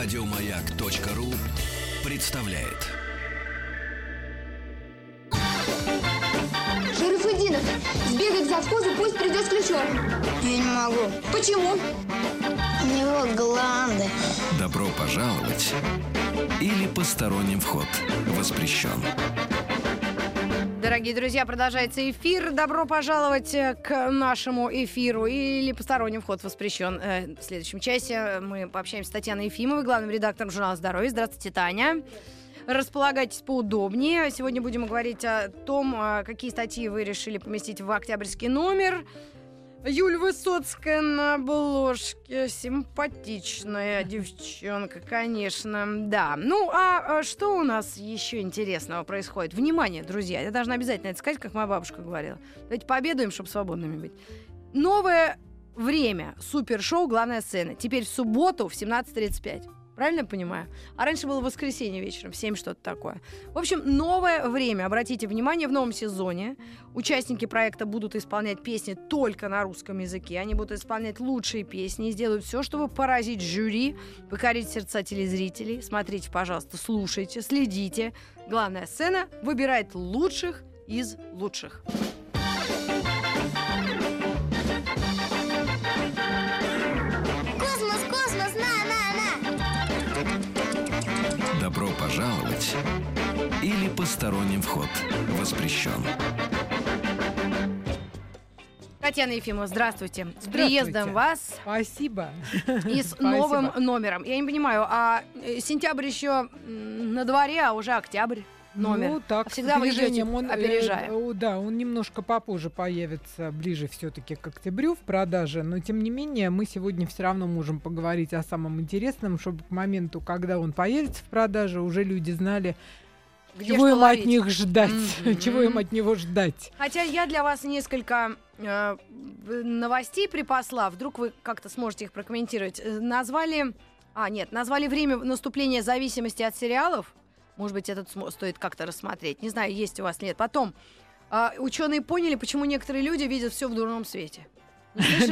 Радиомаяк.ру представляет. Шарафудинов, сбегай к завхозу, пусть придет с ключом. Я не могу. Почему? У него гланды. Добро пожаловать или посторонним вход воспрещен. Дорогие друзья, продолжается эфир. Добро пожаловать э, к нашему эфиру. Или посторонний вход воспрещен. Э, В следующем часе мы пообщаемся с Татьяной Ефимовой, главным редактором журнала «Здоровье». Здравствуйте, Таня. Располагайтесь поудобнее. Сегодня будем говорить о том, а, какие статьи вы решили поместить в октябрьский номер. Юль Высоцкая на обложке. Симпатичная девчонка, конечно. Да. Ну, а а что у нас еще интересного происходит? Внимание, друзья. Я должна обязательно это сказать, как моя бабушка говорила. Давайте пообедаем, чтобы свободными быть. Новое время. Супершоу «Главная сцена». Теперь в субботу в 17.35. Правильно я понимаю? А раньше было воскресенье вечером, в 7 что-то такое. В общем, новое время. Обратите внимание, в новом сезоне участники проекта будут исполнять песни только на русском языке. Они будут исполнять лучшие песни и сделают все, чтобы поразить жюри, покорить сердца телезрителей. Смотрите, пожалуйста, слушайте, следите. Главная сцена выбирает лучших из лучших. Посторонним вход воспрещен. Татьяна Ефимова, здравствуйте. С Здравствуйте. приездом вас Спасибо. и с Спасибо. новым номером. Я не понимаю, а э, сентябрь еще на дворе, а уже октябрь номер. Ну, так, Всегда с вы идете, движением он, э, опережая. о, да, он немножко попозже появится, ближе все-таки к октябрю в продаже, но тем не менее мы сегодня все равно можем поговорить о самом интересном, чтобы к моменту, когда он появится в продаже, уже люди знали, Где чего им ловить. от них ждать, Мгм. чего им от него ждать. Хотя я для вас несколько э, новостей припасла. Вдруг вы как-то сможете их прокомментировать. Э, Назвали... А, нет, назвали время наступления зависимости от сериалов. Может быть, этот стоит как-то рассмотреть. Не знаю, есть у вас, нет. Потом, ученые поняли, почему некоторые люди видят все в дурном свете.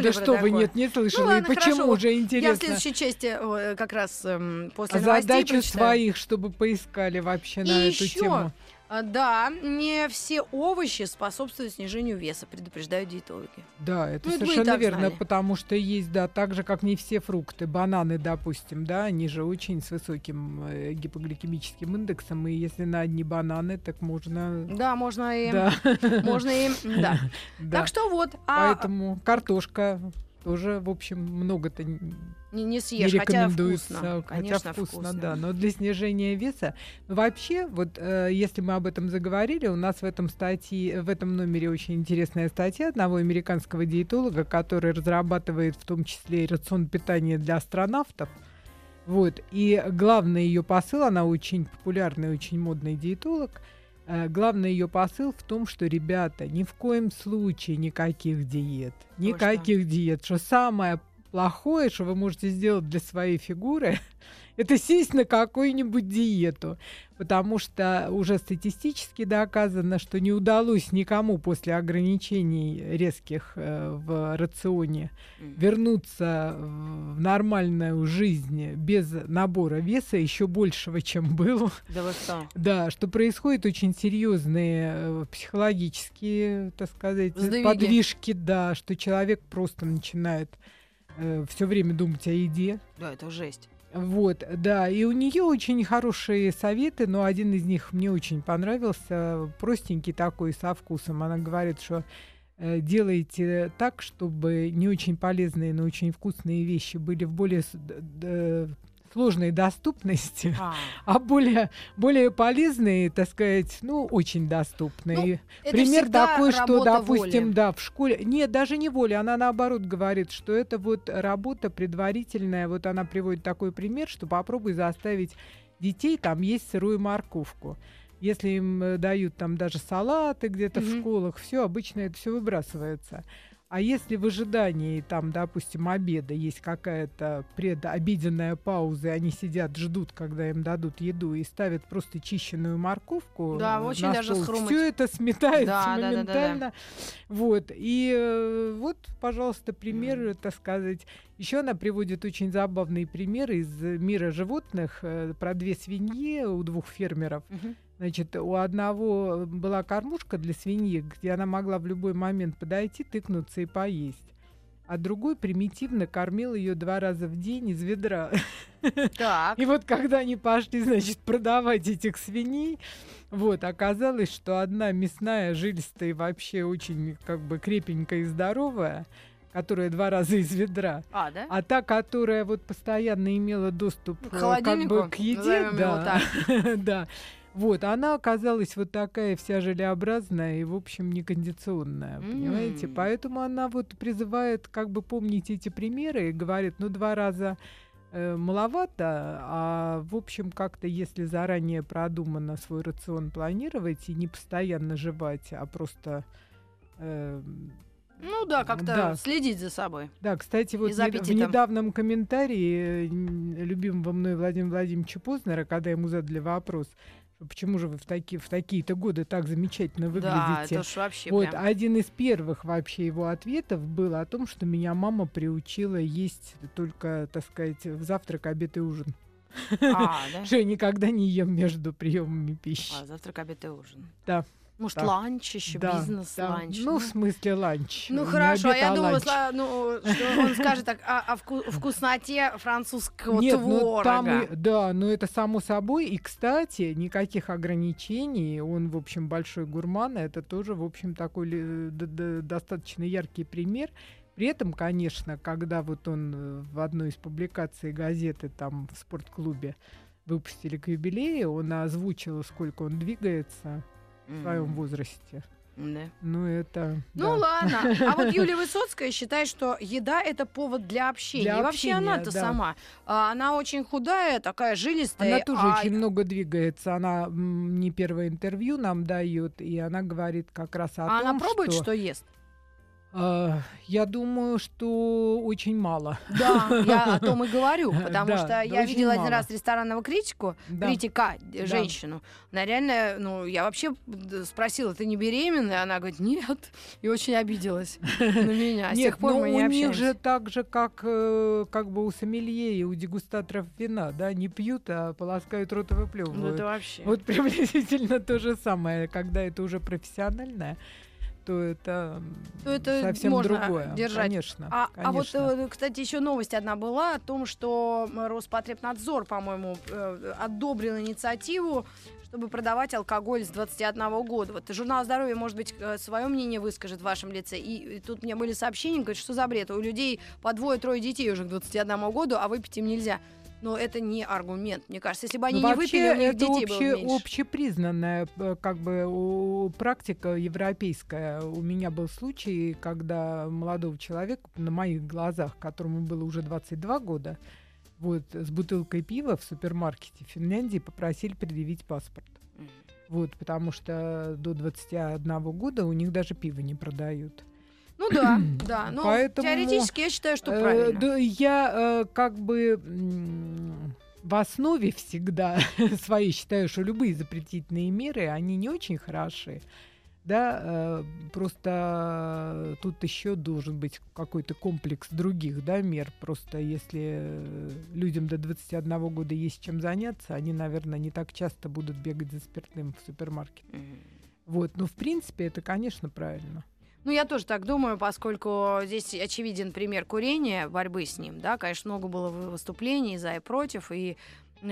Да что вы, нет, не слышали, Ну ладно, и почему уже Я в интересно. следующей части как раз эм, после новостей задачу своих, чтобы поискали вообще на эту тему. А, да, не все овощи способствуют снижению веса, предупреждают диетологи. Да, это Ну, совершенно верно, знали. потому что есть, да, так же, как не все фрукты, бананы, допустим, да, они же очень с высоким э, гипогликемическим индексом, и если на одни бананы, так можно... Да, можно и, Да, можно и, да. да. Так что вот, а Поэтому картошка тоже, в общем, много-то не, не не съешь, хотя рекомендуется, вкусно, хотя конечно, вкусно, да. Но для снижения веса, вообще, вот э, если мы об этом заговорили, у нас в этом статье, в этом номере очень интересная статья одного американского диетолога, который разрабатывает в том числе и рацион питания для астронавтов. Вот. И главный ее посыл, она очень популярный, очень модный диетолог. э, Главный ее посыл в том, что, ребята, ни в коем случае никаких диет. Никаких диет. Что самое плохое, что вы можете сделать для своей фигуры, это сесть на какую-нибудь диету. Потому что уже статистически доказано, что не удалось никому после ограничений резких э, в рационе вернуться в нормальную жизнь без набора веса еще большего, чем был. Да вы что? Да, что происходят очень серьезные э, психологические, так сказать, Сдвиги. подвижки, да, что человек просто начинает все время думать о еде. Да, это жесть. Вот, да, и у нее очень хорошие советы, но один из них мне очень понравился, простенький такой, со вкусом. Она говорит, что э, делайте так, чтобы не очень полезные, но очень вкусные вещи были в более сложной доступности, А, а более, более полезные, так сказать, ну, очень доступные. это Пример такой, что, допустим, воли. да, в школе... Нет, даже не воля, она наоборот говорит, что это вот работа предварительная. Вот она приводит такой пример, что попробуй заставить детей там есть сырую морковку. Если им э, дают там даже салаты где-то в Мгм. школах, все обычно это все выбрасывается. А если в ожидании, там, допустим, обеда есть какая-то предобеденная пауза, и они сидят, ждут, когда им дадут еду, и ставят просто чищенную морковку Да, э, очень на даже стол, схрумать. все это сметается Да, да, да, да, да. моментально. Вот. И э, вот, пожалуйста, пример, так сказать. Еще она приводит очень забавные примеры из мира животных э, про две свиньи у двух фермеров. Мгм. Значит, у одного была кормушка для свиньи, где она могла в любой момент подойти, тыкнуться и поесть. А другой примитивно кормил ее два раза в день из ведра. Так. И вот когда они пошли, значит, продавать этих свиней, вот, оказалось, что одна мясная, жилистая и вообще очень как бы крепенькая и здоровая, которая два раза из ведра, А, да? а та, которая вот постоянно имела доступ К э, как бы к еде, да, да. Вот, она оказалась вот такая вся желеобразная и, в общем, некондиционная, понимаете? М. Поэтому она вот призывает как бы помнить эти примеры и говорит, ну, два раза э, маловато, а в общем как-то если заранее продуманно свой рацион планировать и не постоянно жевать, а просто э, Ну да, как-то Да. следить за собой. да, кстати, вот нед- в недавнем комментарии э, любимого мной Владимира Владимировича Познера, когда ему задали вопрос, почему же вы в, таки, в такие-то годы так замечательно Да, выглядите. это ж вообще вот прям. один из первых вообще его ответов был о том, что меня мама приучила есть только, так сказать, в завтрак, обед и ужин. А, да? Что я никогда не ем между приемами пищи. А, завтрак, обед и ужин. Да. Может, Да. ланч еще, Да, бизнес, да. ланч. Ну, в смысле, ланч. Ну Не хорошо, а обед, я а думала, ну, что он скажет так, о, о вку- вкусноте французского Нет, творога. ну там да, но это само собой. И, кстати, никаких ограничений. Он, в общем, большой гурман. Это тоже, в общем, такой достаточно яркий пример. При этом, конечно, когда вот он э, в одной из публикаций газеты там в спортклубе выпустили к юбилею, он озвучил, сколько он двигается в своем возрасте. да. Ну, это... Ну да. ладно. А вот Юлия Высоцкая считает, что еда это повод для общения. Для И вообще она-то да. сама. а, Она очень худая, такая жилистая. Она тоже а очень много двигается. Она не первое интервью нам дает, и она говорит как раз о а том, она пробует, что... что ест? Э, я думаю, что очень мало. Да, я о том и говорю, потому Да, что да, я видела один мало. раз ресторанного критику, Да. критика, э, женщину. Она реально, ну, я вообще д- спросила, ты не беременная? Она говорит, нет. И очень обиделась на меня. С Нет, тех пор но мы у не них общаемся. же так же, как, э, как бы у сомелье и у дегустаторов вина, да, не пьют, а полоскают рот и Ну, выплевывают. это вообще. Вот приблизительно то же самое. Когда это уже профессиональное, то это, То это совсем можно другое. держать. Конечно, А, а вот, конечно. э, кстати, еще новость одна была о том, что Роспотребнадзор, по-моему, э, одобрил инициативу, чтобы продавать алкоголь с 21 года. Вот журнал здоровья, может быть, свое мнение выскажет в вашем лице. И, и тут мне были сообщения, говорят, что за бред. У людей по двое-трое детей уже к 21 году, а выпить им нельзя. Но это не аргумент, мне кажется. Если бы они Ну, не выпили, у них это детей было обще- меньше. общепризнанная э, как бы практика европейская. У меня был случай, когда молодого человека на моих глазах, которому было уже 22 года, вот с бутылкой пива в супермаркете в Финляндии попросили предъявить паспорт. Вот, потому что до 21 года у них даже пиво не продают. Ну да, да. Но Поэтому, теоретически я считаю, что Э, правильно. да, я э, как бы в основе всегда своей считаю, что любые запретительные меры, они не очень хороши. Да, э, просто тут еще должен быть какой-то комплекс других да, мер. Просто если э, людям до 21 года есть чем заняться, они, наверное, не так часто будут бегать за спиртным в супермаркет. Вот. Но в принципе это, конечно, правильно. Ну, я тоже так думаю, поскольку здесь очевиден пример курения, борьбы с ним, да, конечно, много было вы- выступлений за и против, и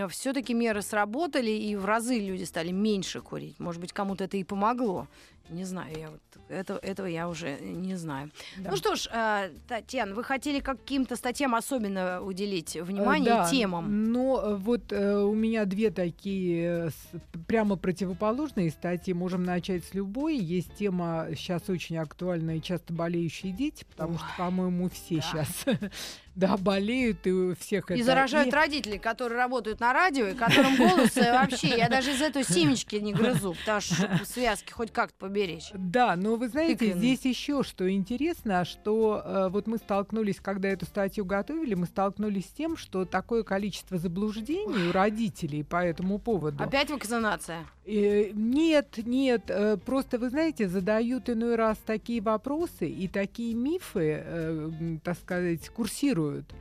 все-таки меры сработали, и в разы люди стали меньше курить. Может быть, кому-то это и помогло. Не знаю, я вот это, этого я уже не знаю. Да. Ну что ж, э, Татьяна, вы хотели каким-то статьям особенно уделить внимание Э, да, темам? Э, вот э, у меня две такие прямо противоположные статьи. Можем начать с любой. Есть тема сейчас очень актуальная часто болеющие дети, потому что, по-моему, все да. сейчас да, болеют, и у всех И это... заражают и- родителей, которые работают на радио, и которым голос вообще, я даже из этой семечки не грызу, потому что связки хоть как-то поберечь. Да, но вы знаете, Тыквенный. здесь еще что интересно, что э, вот мы столкнулись, когда эту статью готовили, мы столкнулись с тем, что такое количество заблуждений у родителей по этому поводу. Опять вакцинация. Э, нет, нет, э, просто вы знаете, задают иной раз такие вопросы и такие мифы, э, так сказать, курсируют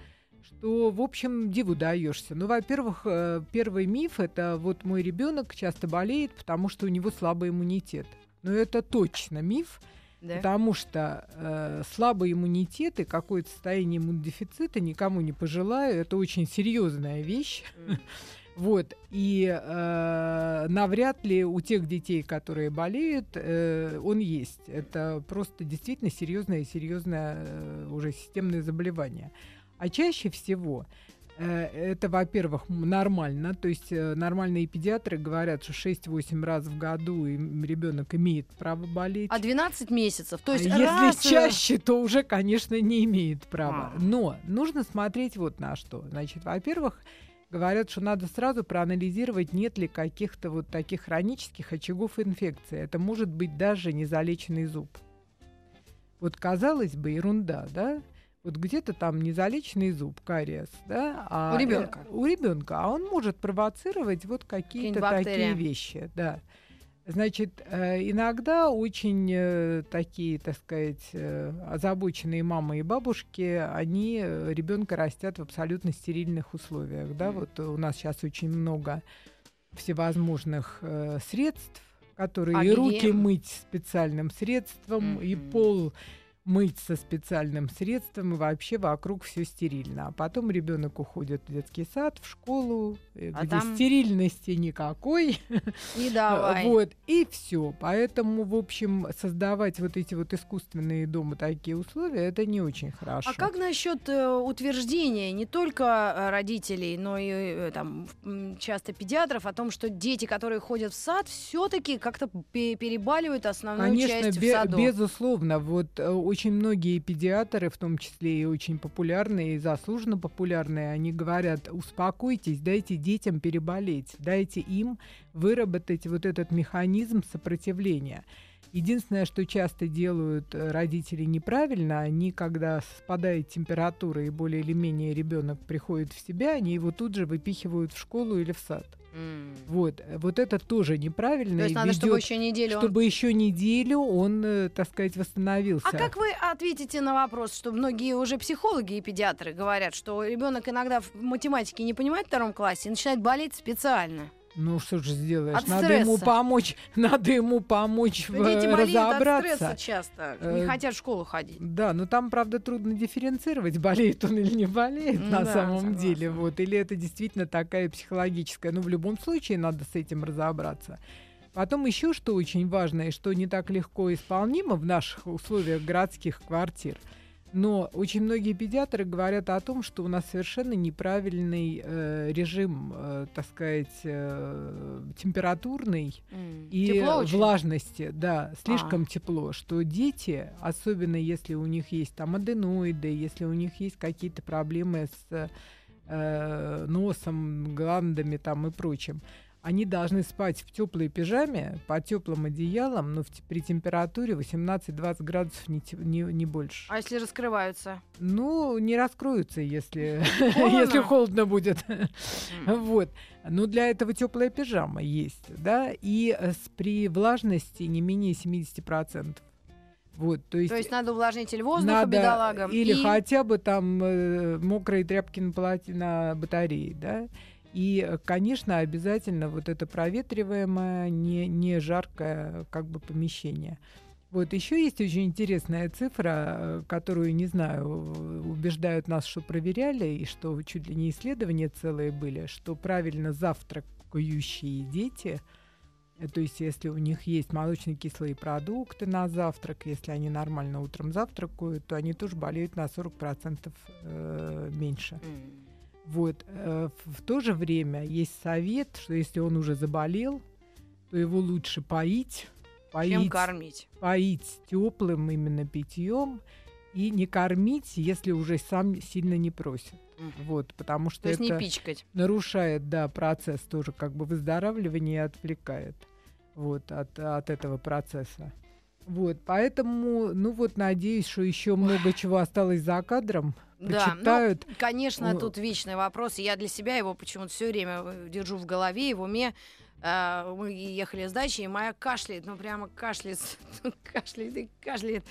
что, в общем, диву даешься. Ну, во-первых, э, первый миф это вот мой ребенок часто болеет, потому что у него слабый иммунитет. Но это точно миф, Да? потому что э, слабый иммунитет и какое-то состояние иммунодефицита никому не пожелаю. Это очень серьезная вещь. М. Вот, и э, навряд ли у тех детей, которые болеют, э, он есть. Это просто действительно серьезное, серьезное э, уже системное заболевание. А чаще всего это, во-первых, нормально, то есть э, нормальные педиатры говорят, что 6-8 раз в году ребенок имеет право болеть. А 12 месяцев. То есть А если раз, э, чаще, то уже, конечно, не имеет права. А. Но нужно смотреть вот на что. Значит, во-первых, говорят, что надо сразу проанализировать, нет ли каких-то вот таких хронических очагов инфекции. Это может быть даже незалеченный зуб. Вот казалось бы, ерунда, да? Вот где-то там незалеченный зуб, кариес, да? А У ребенка. э, у ребенка, а он может провоцировать вот какие-то такие вещи, да. Значит, э, иногда очень э, такие, так сказать, озабоченные мамы и бабушки, они ребенка растят в абсолютно стерильных условиях. Да? Вот у нас сейчас очень много всевозможных средств, которые А и руки мыть специальным средством, и Мгм. пол мыть со специальным средством, и вообще вокруг все стерильно. А потом ребенок уходит в детский сад, в школу, э, А где там- стерильности никакой. И давай. Вот, и все. Поэтому, в общем, создавать вот эти вот искусственные дома такие условия, это не очень хорошо. А как насчет э, утверждения не только э, родителей, но и э, там часто педиатров о том, что дети, которые ходят в сад, все-таки как-то пе- перебаливают основную Конечно, часть в саду? безусловно. Вот э, очень многие педиатры, в том числе и очень популярные, и заслуженно популярные, они говорят, успокойтесь, дайте детям переболеть, дайте им выработать вот этот механизм сопротивления. Единственное, что часто делают э, родители неправильно, они, когда спадает температура и более или менее ребенок приходит в себя, они его тут же выпихивают в школу или в сад. М. Вот, э, вот это тоже неправильно. То есть надо, чтобы ведёт- еще неделю он- чтобы еще неделю он, э, так сказать, восстановился. А как вы ответите на вопрос, что многие уже психологи и педиатры говорят, что ребенок иногда в математике не понимает в втором классе и начинает болеть специально? Ну что же сделаешь? От надо ему стресса. помочь, надо ему помочь в- Дети болеют от разобраться. стресса часто, не Э, хотят в школу ходить. Да, но там, правда, трудно дифференцировать, болеет он или не болеет Ну на да, самом согласна. деле. Вот. Или это действительно такая психологическая. Ну, в любом случае, надо с этим разобраться. Потом еще что очень важно и что не так легко исполнимо в наших условиях городских квартир. Но очень многие педиатры говорят о том, что у нас совершенно неправильный э, режим, э, так сказать, э, температурный М. и Тепло очень? влажности, да, слишком А. тепло, что дети, особенно если у них есть там аденоиды, если у них есть какие-то проблемы с э, носом, гландами там и прочим, они должны спать в теплой пижаме, под теплым одеялом, но в, при температуре 18-20 градусов не, не, не больше. А если раскрываются? Ну, не раскроются, если, Холодно? если холодно будет. Вот. Но для этого теплая пижама есть, да, и э, при влажности не менее 70%. Вот, то есть, То есть надо увлажнитель воздуха надо бедолагам. или и- хотя бы там э, мокрые тряпки на, полоте- на батарее, да. И, э, конечно, обязательно вот это проветриваемое, не, не жаркое как бы помещение. Вот еще есть очень интересная цифра, э, которую, не знаю, убеждают нас, что проверяли, и что чуть ли не исследования целые были, что правильно завтракающие дети, э, то есть если у них есть молочно-кислые продукты на завтрак, если они нормально утром завтракают, то они тоже болеют на 40% э, меньше. М. Вот. э, В, то же время есть совет, что если он уже заболел, то его лучше поить, Чем поить, кормить? поить теплым именно питьем и не кормить, если уже сам сильно не просит. Вот, потому что То есть это не пичкать. нарушает, да, процесс тоже как бы выздоравливания и отвлекает. вот, от, от этого процесса. Вот, поэтому, ну вот, надеюсь, что еще много чего осталось за кадром. Да, Почитают. ну, конечно, тут вечный вопрос. и Я для себя его почему-то все время э, держу в голове и в уме. А, Мы ехали с дачи, и моя кашляет, ну прямо кашляет, кашляет и кашляет.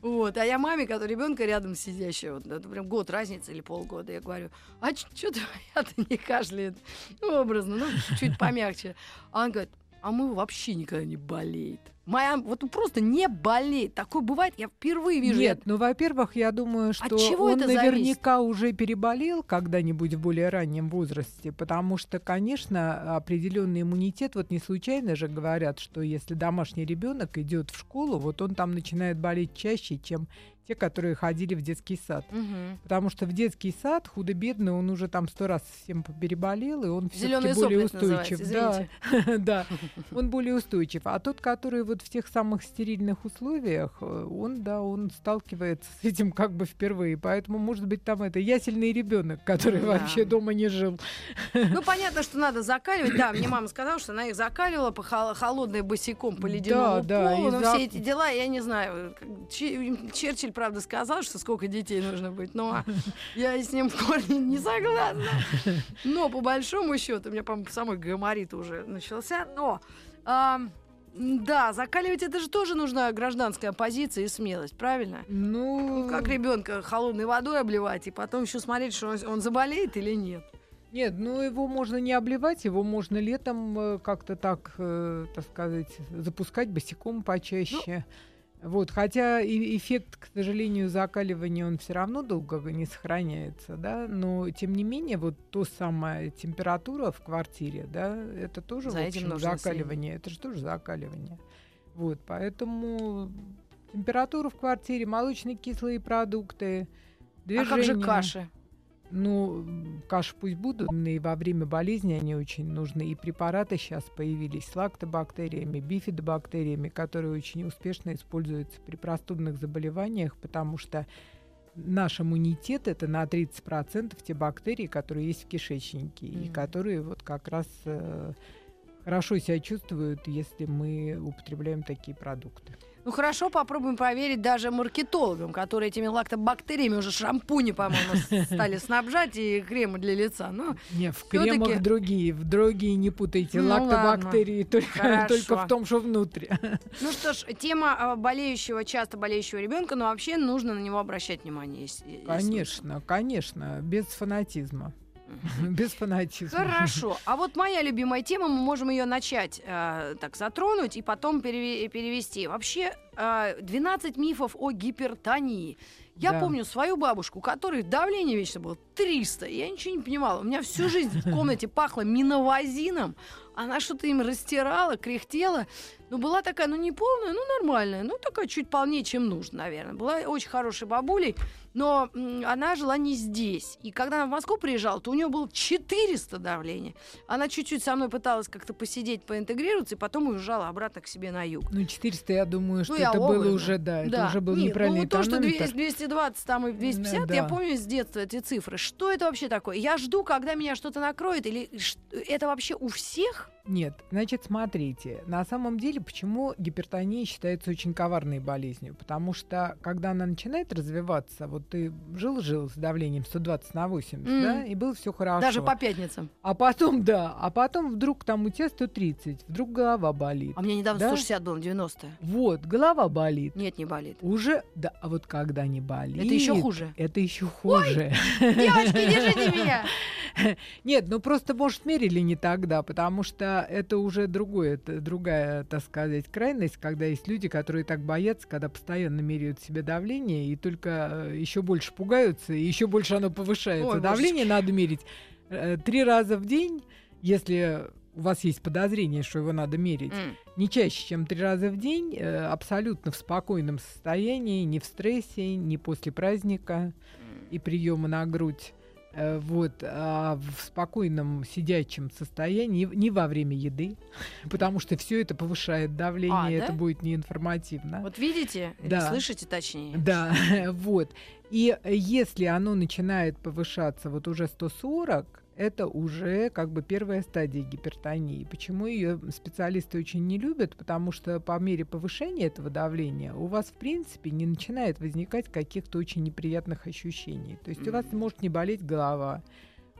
Вот, а я маме, которая ребенка рядом сидящая, вот, это прям год разница или полгода, я говорю, а что твоя-то не кашляет? Ну, образно, ну, чуть помягче. А она говорит, а мы вообще никогда не болеет. Моя вот просто не болеет. Такое бывает, я впервые вижу. Нет, ну, во-первых, я думаю, что чего он это зависит? наверняка уже переболел когда-нибудь в более раннем возрасте, потому что, конечно, определенный иммунитет, вот не случайно же говорят, что если домашний ребенок идет в школу, вот он там начинает болеть чаще, чем те, которые ходили в детский сад. Мгм. Потому что в детский сад худо-бедно он уже там сто раз всем переболел, и он все-таки более называется, устойчив. Да, да, он более устойчив. А тот, который вот в тех самых стерильных условиях, э, он, да, он сталкивается с этим как бы впервые. Поэтому, может быть, там это ясельный ребенок, который Да. вообще дома не жил. Ну, понятно, что надо закаливать. Да, мне мама сказала, что она их закаливала по хол- холодной босиком по ледяному Да, да, полу. и Но за- все эти дела, я не знаю. Черчилль, правда, сказал, что сколько детей нужно быть. Но я с ним в корне не согласна. Но по большому счету, у меня, по-моему, самый гайморит уже начался. Но а, да, закаливать это же тоже нужна гражданская позиция и смелость, правильно? Ну, Как ребенка холодной водой обливать и потом еще смотреть, что он, он заболеет или нет. Нет, ну его можно не обливать, его можно летом э, как-то так, э, так сказать, запускать босиком почаще. Вот, хотя и эффект, к сожалению, закаливания он все равно долго не сохраняется, да, но тем не менее вот то самая температура в квартире, да, это тоже За в этим общем, нужно закаливание, это же тоже закаливание. Вот, поэтому температура в квартире, молочные кислые продукты, А как же движение. каши? Ну, каши пусть будут, и во время болезни они очень нужны. И препараты сейчас появились с лактобактериями, бифидобактериями, которые очень успешно используются при простудных заболеваниях, потому что наш иммунитет это на 30% те бактерии, которые есть в кишечнике, и Мгм. которые вот как раз э, хорошо себя чувствуют, если мы употребляем такие продукты. Ну хорошо, попробуем проверить даже маркетологам, которые этими лактобактериями уже шампуни, по-моему, стали снабжать и кремы для лица. Ну, Не, в кремах другие, в другие не путайте. Ну Лактобактерии только, Хорошо. только в том, что внутри. ну что ж, тема а, болеющего, часто болеющего ребенка, но вообще нужно на него обращать внимание. если- если Конечно, конечно, без фанатизма. Без фанатизма. Хорошо. А вот моя любимая тема, мы можем ее начать э, так затронуть и потом переве- перевести. Вообще, э, 12 мифов о гипертонии. Я Да. помню свою бабушку, у которой давление вечно было 300. и Я ничего не понимала. У меня всю жизнь в комнате пахло миновазином. Она что-то им растирала, кряхтела. Ну, была такая, ну, не полная, ну, нормальная. Ну, такая чуть полнее, чем нужно, наверное. Была очень хорошей бабулей, но она жила не здесь. И когда она в Москву приезжала, то у нее было 400 давления. Она чуть-чуть со мной пыталась как-то посидеть, поинтегрироваться, и потом уезжала обратно к себе на юг. Ну, 400, я думаю, что Ну, я это было образно. уже, да, это уже был Нет, неправильный ну, то, что тонометр. 200, 220 там и 250, я да. помню с детства эти цифры. Что это вообще такое? Я жду, когда меня что-то накроет, или это вообще у всех? Нет, значит, смотрите, на самом деле, почему гипертония считается очень коварной болезнью? Потому что, когда она начинает развиваться, вот ты жил-жил с давлением 120 на 80, Мгм. да, и было все хорошо. Даже по пятницам. А потом, да, а потом вдруг там у тебя 130, вдруг голова болит. А мне недавно Да? 160 было, 90. Вот, голова болит. Нет, не болит. Уже, да, а вот когда не болит... Это еще хуже. Это еще хуже. Девочки, держите меня! Нет, ну просто, может, мерили не тогда, потому что это уже другое, это другая, так сказать, крайность, когда есть люди, которые так боятся, когда постоянно меряют себе давление и только еще больше пугаются, и еще больше оно повышается. Ой, давление надо мерить э, три раза в день, если у вас есть подозрение, что его надо мерить, М. не чаще, чем три раза в день, э, абсолютно в спокойном состоянии, не в стрессе, не после праздника и приема на грудь. Э, Вот, а в спокойном сидячем состоянии, не- во время еды, потому что все это повышает давление, А, да? это будет неинформативно. Вот видите? Да. слышите точнее? Да, вот. И если оно начинает повышаться вот уже 140, это уже как бы первая стадия гипертонии. Почему ее специалисты очень не любят? Потому что по мере повышения этого давления у вас, в принципе, не начинает возникать каких-то очень неприятных ощущений. То есть у вас может не болеть голова,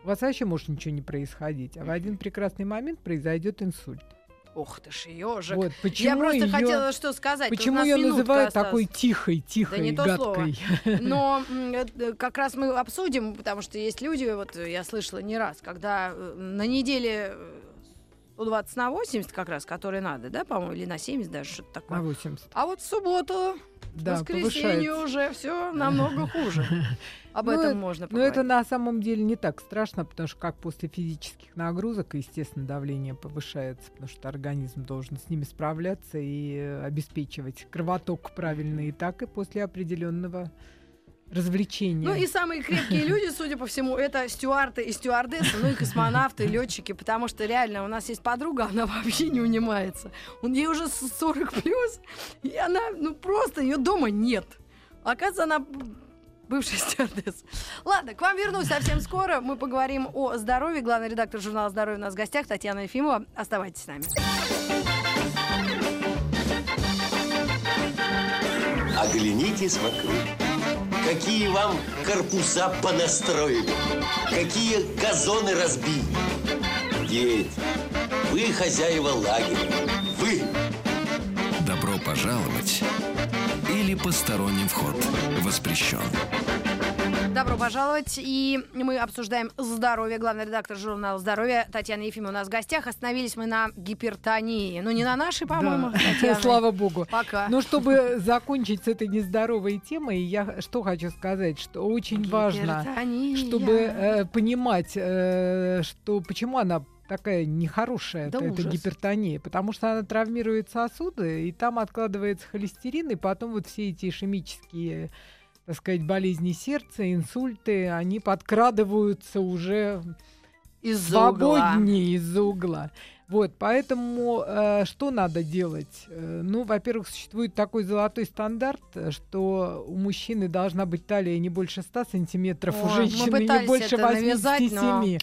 у вас вообще может ничего не происходить, а в один прекрасный момент произойдет инсульт. Ох ты ж, ежик. Вот, почему Я просто её- хотела что сказать. Почему ее называют осталась. такой тихой, тихой, не то гадкой? Но м, э, как раз мы обсудим, потому что есть люди, вот э, я слышала не раз, когда э, на неделе э, 120 на 80 как раз, которые надо, да, по-моему, или на 70 даже, что-то На такое. 80. А вот в субботу, Да, воскресенье повышается. уже все намного хуже. Об Ну, этом это- можно Но это поговорить. на самом деле не так страшно, потому что как после физических нагрузок, естественно, давление повышается, потому что организм должен с ними справляться и обеспечивать кровоток правильный, и так и после определенного развлечения. Ну и самые крепкие люди, судя по всему, это стюарды и стюардессы, ну и космонавты, и летчики, потому что реально у нас есть подруга, она вообще не унимается. У нее уже с- 40 плюс, и она, ну просто ее дома нет. Оказывается, она б- бывшая стюардесса. Ладно, к вам вернусь совсем скоро. Мы поговорим о здоровье. Главный редактор журнала «Здоровье» у нас в гостях Татьяна Ефимова. Оставайтесь с нами. Оглянитесь вокруг. Какие вам корпуса понастроили, какие газоны разбили. Дети, вы хозяева лагеря, вы. Добро пожаловать или посторонним вход воспрещен. Добро пожаловать. И мы обсуждаем здоровье. Главный редактор журнала «Здоровье» Татьяна Ефимова у нас в гостях. Остановились мы на гипертонии. Ну, не на нашей, по-моему, Да. Слава богу. Пока. Но чтобы закончить с этой нездоровой темой, я что хочу сказать, что очень важно, чтобы э, понимать, э, что почему она такая нехорошая, Да эта ужас. гипертония, потому что она травмирует сосуды, и там откладывается холестерин, и потом вот все эти ишемические так сказать, болезни сердца, инсульты, они подкрадываются уже угла. свободнее из-за угла. Вот, поэтому э, что надо делать? Э, ну, во-первых, существует такой золотой стандарт, что у мужчины должна быть талия не больше 100 сантиметров, у Ой, мы женщины не больше это навязать, 87. но-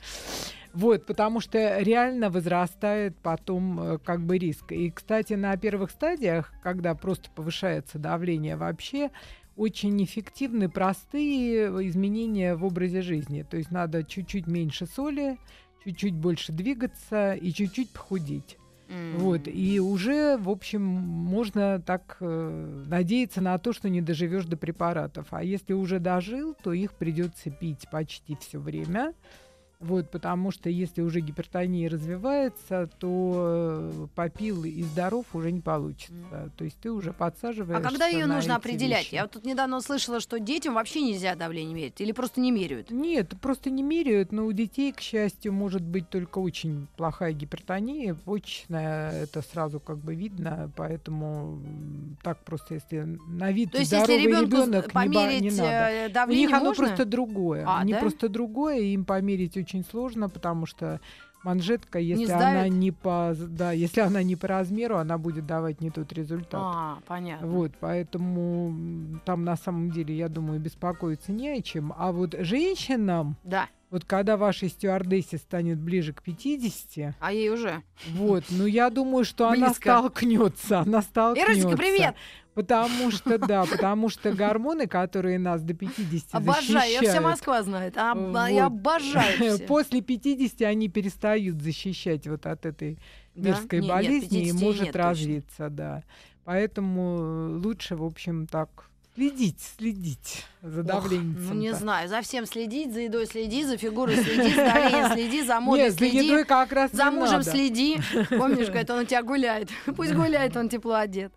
Вот, потому что реально возрастает потом э, как бы риск. И, кстати, на первых стадиях, когда просто повышается давление вообще, очень эффективны простые изменения в образе жизни. То есть надо чуть-чуть меньше соли, чуть-чуть больше двигаться и чуть-чуть похудеть. М. Вот, и уже, в общем, можно так э, надеяться на то, что не доживешь до препаратов. А если уже дожил, то их придется пить почти все время. Вот, потому что если уже гипертония развивается, то э, попил и здоров уже не получится. То есть ты уже А подсаживаешься когда ее нужно определять? вещи. Я вот тут недавно услышала, что детям вообще нельзя давление мерить. Или просто не меряют. Нет, просто не меряют, но у детей, к счастью, может быть только очень плохая гипертония, почечная, это сразу как бы видно, поэтому так просто, если на вид То есть, если здоровый ребенку ребенок, не, померить не надо. э, У давление них оно можно? просто другое. А, Они да? просто другое, им померить очень сложно, потому что манжетка, если сдавит? она не по, да, если она не по размеру, она будет давать не тот результат. А, понятно. Вот, поэтому там на самом деле, я думаю, беспокоиться не о чем. А вот женщинам, Да, вот когда вашей стюардессе станет ближе к 50, а ей уже. вот, ну я думаю, что она столкнется, она столкнется. Ирочка, привет! Потому что, да, потому что гормоны, которые нас до 50 Обожаю, ее вся защищают, Москва знает. А, Вот. Я обожаю все. После 50 они перестают защищать вот от этой Да? мерзкой Не- нет, болезни и 50 может нет точно. развиться, да. Поэтому э, лучше, в общем, так следить, следить за давлением. Ну, не знаю, за всем следить, за едой следи, за фигурой следи, за давлением следи, за модой Нет, за следи. едой как раз За мужем следи. Помнишь, говорит, он у тебя гуляет. Пусть гуляет, он тепло одет.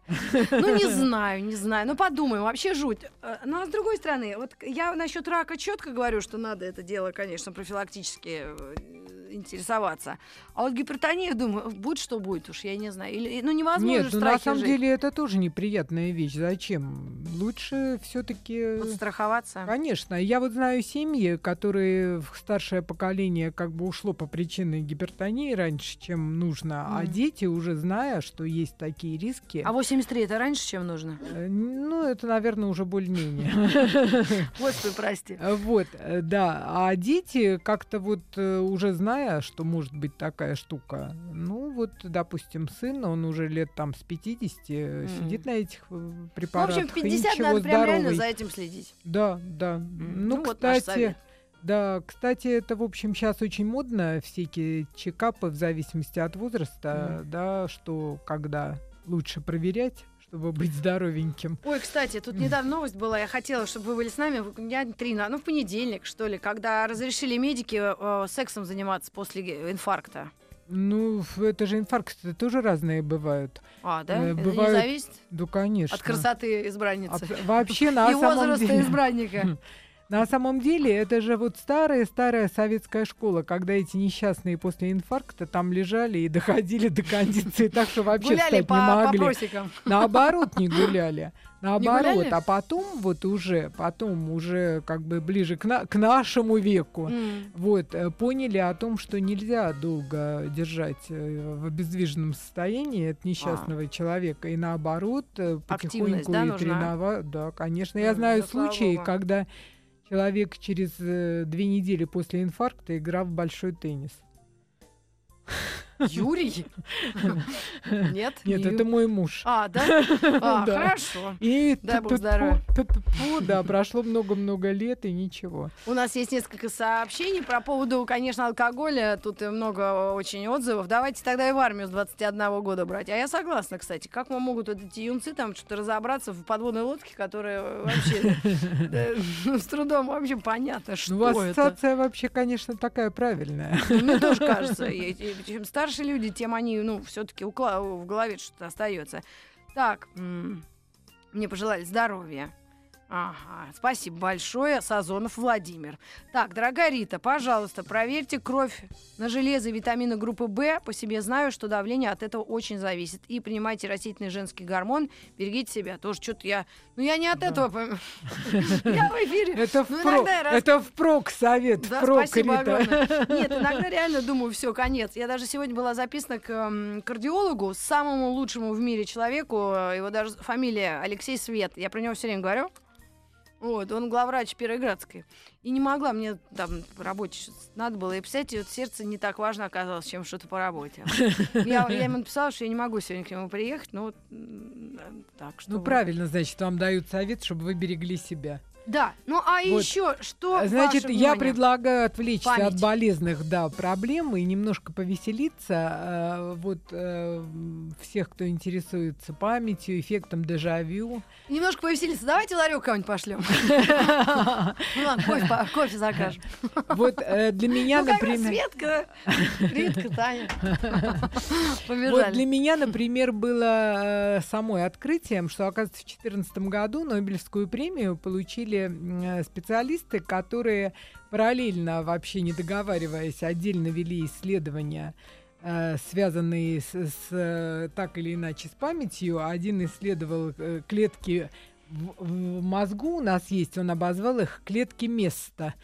Ну, не знаю, не знаю. Ну, подумаем, вообще жуть. Э, Ну, а с другой стороны, вот я насчет рака четко говорю, что надо это дело, конечно, профилактически э, интересоваться. А вот гипертония, думаю, будет что будет уж, я не знаю. Или, ну, невозможно Нет, ну на самом жить. деле это тоже неприятная вещь. Зачем? Лучше все-таки. Подстраховаться. Конечно. Я вот знаю семьи, которые в старшее поколение как бы ушло по причине гипертонии раньше, чем нужно, а Мгм. дети уже зная, что есть такие риски. А 83 это раньше, чем нужно? э, Ну, это, наверное, уже более-менее. Господи, прости. Э, Вот, э, да. А дети как-то вот уже зная, что может быть такая штука, ну вот, допустим, сын, он уже лет там с 50 э, Мгм. сидит на этих э, Ну, в препаратах. общем, в и 50 ничего, надо прям реально за этим следить. Да, да. Ну, вот наш кстати, совет. да, кстати, это, в общем, сейчас очень модно, всякие чекапы в зависимости от возраста, да, что когда лучше проверять, чтобы быть здоровеньким. Ой, кстати, тут недавно новость была, я хотела, чтобы вы были с нами, меня три, ну, в понедельник, что ли, когда разрешили медики э, сексом заниматься после инфаркта. Ну, это же инфаркты тоже разные бывают. А, да? Э, Это бывают- не зависит Да, конечно. от красоты избранницы. Абс- Вообще, на И самом возраста деле... избранника. На самом деле, это же вот старая-старая советская школа, когда эти несчастные после инфаркта там лежали и доходили до кондиции, так что вообще Гуляли встать не по, по могли. просекам. Наоборот, не гуляли. Наоборот, а потом вот уже, потом уже как бы ближе к, на- к нашему веку, М. вот, э, поняли о том, что нельзя долго держать э, в обездвиженном состоянии от несчастного человека, и наоборот, э, А. Активность, потихоньку да, и нужна? тренова- Да, конечно. Я М, знаю случаи, когда человек через э, две недели после инфаркта играл в большой теннис. Юрий? Нет? Нет, не это мой муж. А, да? А, хорошо. И да, прошло много-много лет и ничего. У нас есть несколько сообщений про поводу, конечно, алкоголя. Тут много очень отзывов. Давайте тогда и в армию с 21 года брать. А я согласна, кстати. Как вам могут эти юнцы там что-то разобраться в подводной лодке, которая вообще да, ну, с трудом вообще понятно, что Ну, это. ассоциация вообще, конечно, такая правильная. Ну, Мне тоже кажется. Чем старше люди, тем они, ну, все-таки в голове что-то остается. Так, мне пожелали здоровья. Ага, спасибо большое, Сазонов Владимир. Так, дорогая Рита, пожалуйста, проверьте кровь на железо и витамины группы В. По себе знаю, что давление от этого очень зависит. И принимайте растительный женский гормон, берегите себя. Тоже что-то я... Ну, я не от этого... Я в эфире. Это Ну, впрок, совет, впрок, спасибо Рита. Нет, иногда реально думаю, все, конец. Я даже сегодня была записана к кардиологу, самому лучшему в мире человеку. Его даже фамилия Алексей Свет. Я про него все время говорю. Вот, он главврач Пироградской. И не могла мне там по работе что-то надо было. И, представляете, вот сердце не так важно оказалось, чем что-то по работе. Я, я ему написала, что я не могу сегодня к нему приехать, ну, вот, так что... Ну, правильно, значит, вам дают совет, чтобы вы берегли себя. Да, ну а Вот. еще что Значит, ваше я предлагаю отвлечься Память. от болезных да, проблем и немножко повеселиться. Э, вот э, всех, кто интересуется памятью, эффектом дежавю. Немножко повеселиться. Давайте ларек кого-нибудь пошлем. Ну кофе, закажем. Вот э, для меня, Ну, раз например... Светка, Ритка, Таня. Вот для меня, например, было э, самой открытием, что, оказывается, в 2014 году Нобелевскую премию получили м, э, специалисты, которые параллельно, вообще не договариваясь, отдельно вели исследования, э, связанные с, с, э, так или иначе с памятью. Один исследовал э, клетки в, в мозгу у нас есть, он обозвал их клетки места.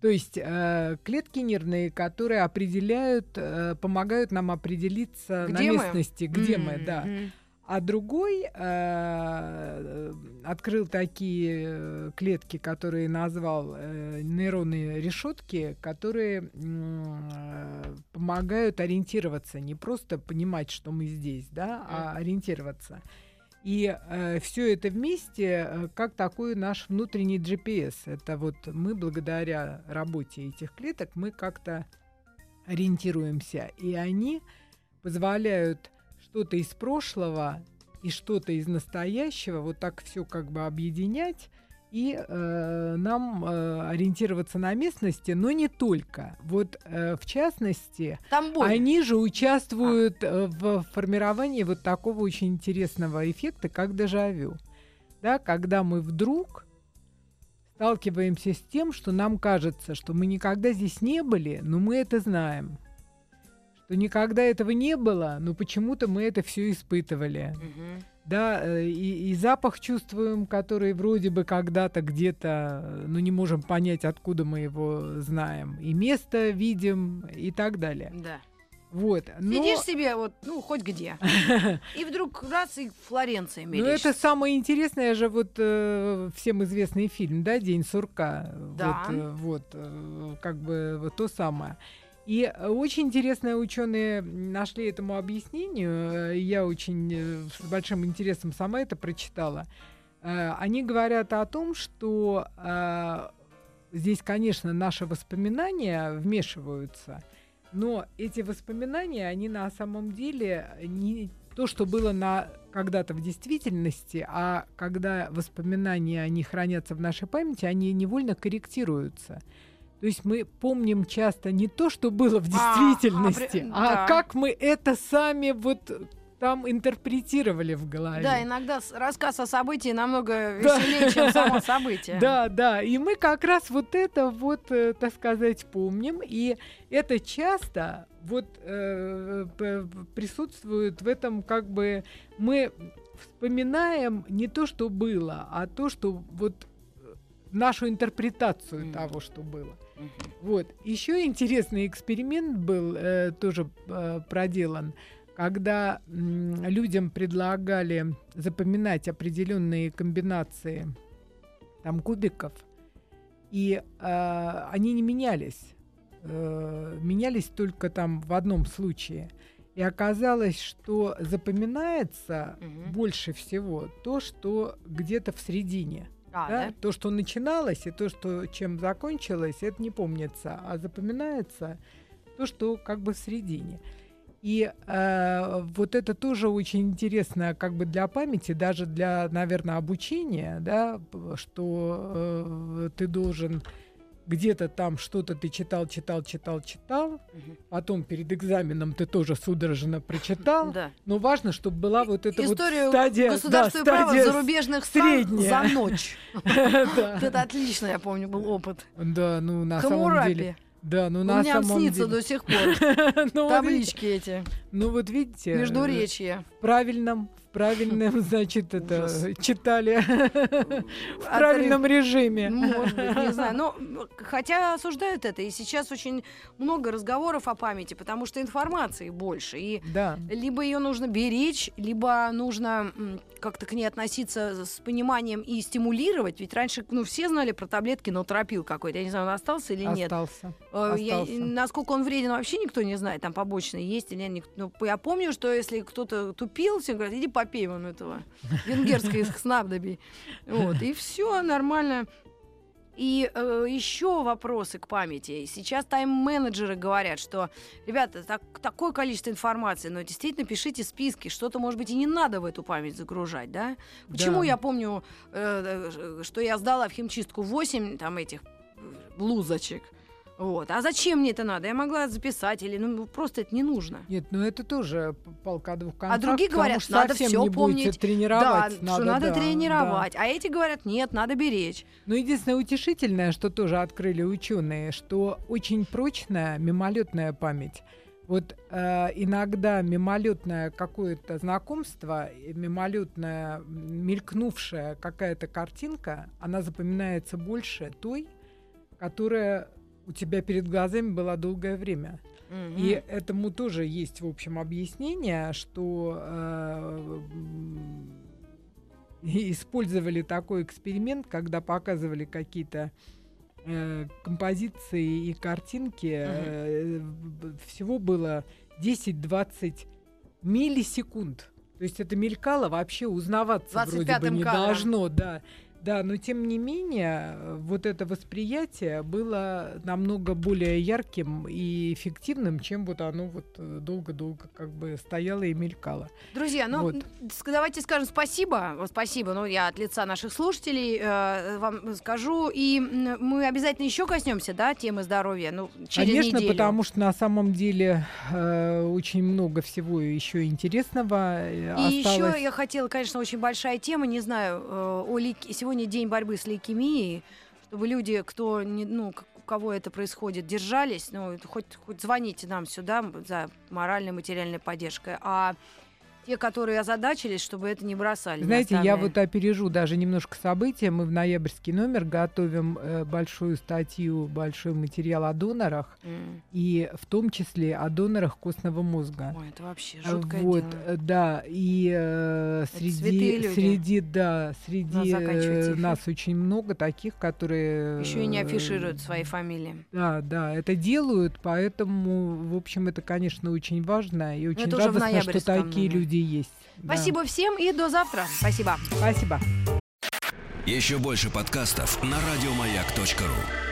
То есть э, клетки нервные, которые определяют, э, помогают нам определиться Где на мы? местности, где мы, да. А другой э, открыл такие э, клетки, которые назвал э, нейронные решетки, которые э, помогают ориентироваться, не просто понимать, что мы здесь, да, а ориентироваться. И все это вместе э, как такой наш внутренний GPS. Это вот мы благодаря работе этих клеток мы как-то ориентируемся, и они позволяют что-то из прошлого и что-то из настоящего вот так все как бы объединять и э, нам э, ориентироваться на местности, но не только. Вот э, в частности, Там боль. они же участвуют э, в формировании вот такого очень интересного эффекта, как дежавю. Да, когда мы вдруг сталкиваемся с тем, что нам кажется, что мы никогда здесь не были, но мы это знаем. Что никогда этого не было, но почему-то мы это все испытывали. Мгм. Да, э, и, и запах чувствуем, который вроде бы когда-то где-то, э, ну не можем понять, откуда мы его знаем. И место видим и так далее. Да. Вот. Но, Сидишь себе вот, ну, хоть где. И вдруг раз, и Флоренция ну мерещится. это самое интересное же вот э, всем известный фильм, да, День сурка. Да. Вот, э, вот э, как бы вот то самое. И э, очень интересные ученые нашли этому объяснению. э, Я очень э, с большим интересом сама это прочитала. Они говорят о том, что здесь, конечно, наши воспоминания вмешиваются, но эти воспоминания, они на самом деле не то, что было на когда-то в действительности, а когда воспоминания, они хранятся в нашей памяти, они невольно корректируются. То есть мы помним часто не то, что было в А, а, действительности, при- а, да. как мы это сами вот там интерпретировали в голове. Да, иногда рассказ о событии намного Да. веселее, чем само событие. Да, да, и мы как раз вот это вот, э, так сказать, помним, и это часто вот э, присутствует в этом как бы мы вспоминаем не то, что было, а то, что вот нашу интерпретацию Мгм. того, что было. Мгм. Вот. Еще интересный эксперимент был э, тоже э, проделан, когда м, людям предлагали запоминать определенные комбинации там кубиков, и э, они не менялись. Э, менялись только там в одном случае. И оказалось, что запоминается Мгм. больше всего то, что где-то в середине. А, Да? да? То, что начиналось, и то, что чем закончилось, это не помнится, а запоминается то, что как бы в середине. И э, вот это тоже очень интересно как бы для памяти, даже для, наверное, обучения, да, что э, ты должен где-то там что-то ты читал, читал, читал, читал, Мгм. потом перед экзаменом ты тоже судорожно прочитал, Да. но важно, чтобы была вот эта Историю вот стадия, да, государства и права стадия зарубежных стран средняя. за ночь. Да. Это отлично, я помню, был опыт. Да, ну на самом деле. Да, ну У на меня самом снится деле. до сих пор. ну, Таблички эти. Ну вот видите, э, Междуречье. в правильном, в правильном, значит, это читали в правильном режиме. Может быть, не знаю. Но хотя осуждают это, и сейчас очень много разговоров о памяти, потому что информации больше. И Да. либо ее нужно беречь, либо нужно как-то к ней относиться с пониманием и стимулировать. Ведь раньше, ну, все знали про таблетки нотропил какой-то. Я не знаю, он остался или нет. Остался. Э, я- насколько он вреден, вообще никто не знает. Там побочные есть или нет. Ну, я помню, что если кто-то тупил, все говорят, иди попей вон этого венгерской снабдоби. Вот, и все нормально. И еще вопросы к памяти. Сейчас тайм-менеджеры говорят, что, ребята, так- такое количество информации, но действительно пишите списки, что-то, может быть, и не надо в эту память загружать, да? Почему Да. я помню, э, э, что я сдала в химчистку 8 там этих э, блузочек, вот. А зачем мне это надо? Я могла записать или ну просто это не нужно. Нет, ну это тоже п- палка о двух концах. А другие говорят, что надо все не помнить. тренировать. да, что надо да, тренировать. А эти говорят, нет, надо беречь. Но единственное утешительное, что тоже открыли ученые, что очень прочная мимолетная память. Вот э, иногда мимолетное какое-то знакомство, и мимолетная мелькнувшая какая-то картинка, она запоминается больше той, которая у тебя перед глазами была долгое время. И этому тоже есть, в общем, объяснение, что э, использовали такой эксперимент, когда показывали какие-то э, композиции и картинки. э, б- всего было 10-20 миллисекунд. То есть это мелькало вообще узнаваться вроде бы 25-м не кадром. должно, да. Да, но тем не менее, э, вот это восприятие было намного более ярким и эффективным, чем вот оно вот э, долго-долго как бы стояло и мелькало. Друзья, ну Вот. давайте скажем спасибо. Вот Спасибо. Ну, я от лица наших слушателей э, вам скажу. И мы обязательно еще коснемся, да, темы здоровья. Ну, через Конечно, неделю. потому что на самом деле э, очень много всего еще интересного э, И осталось. еще я хотела, конечно, очень большая тема, не знаю, э, о лейке- сегодня день борьбы с лейкемией, чтобы люди, кто не, ну, у кого это происходит, держались, ну, хоть, хоть звоните нам сюда за моральной, материальной поддержкой. А те, которые озадачились, чтобы это не бросали. Знаете, я вот опережу даже немножко события. Мы в ноябрьский номер готовим э, большую статью, большой материал о донорах, М. и в том числе о донорах костного мозга. Ой, это вообще А, жуткое вот, дело. э, да, и э, среди, люди. среди, да, среди э, нас очень много таких, которые Еще и не э, афишируют свои фамилии. Да, да, это делают, поэтому, в общем, это, конечно, очень важно и очень радостно, что такие номере. Люди есть. Да. Спасибо всем и до завтра. Спасибо. Спасибо. Еще больше подкастов на радиомаяк.ру.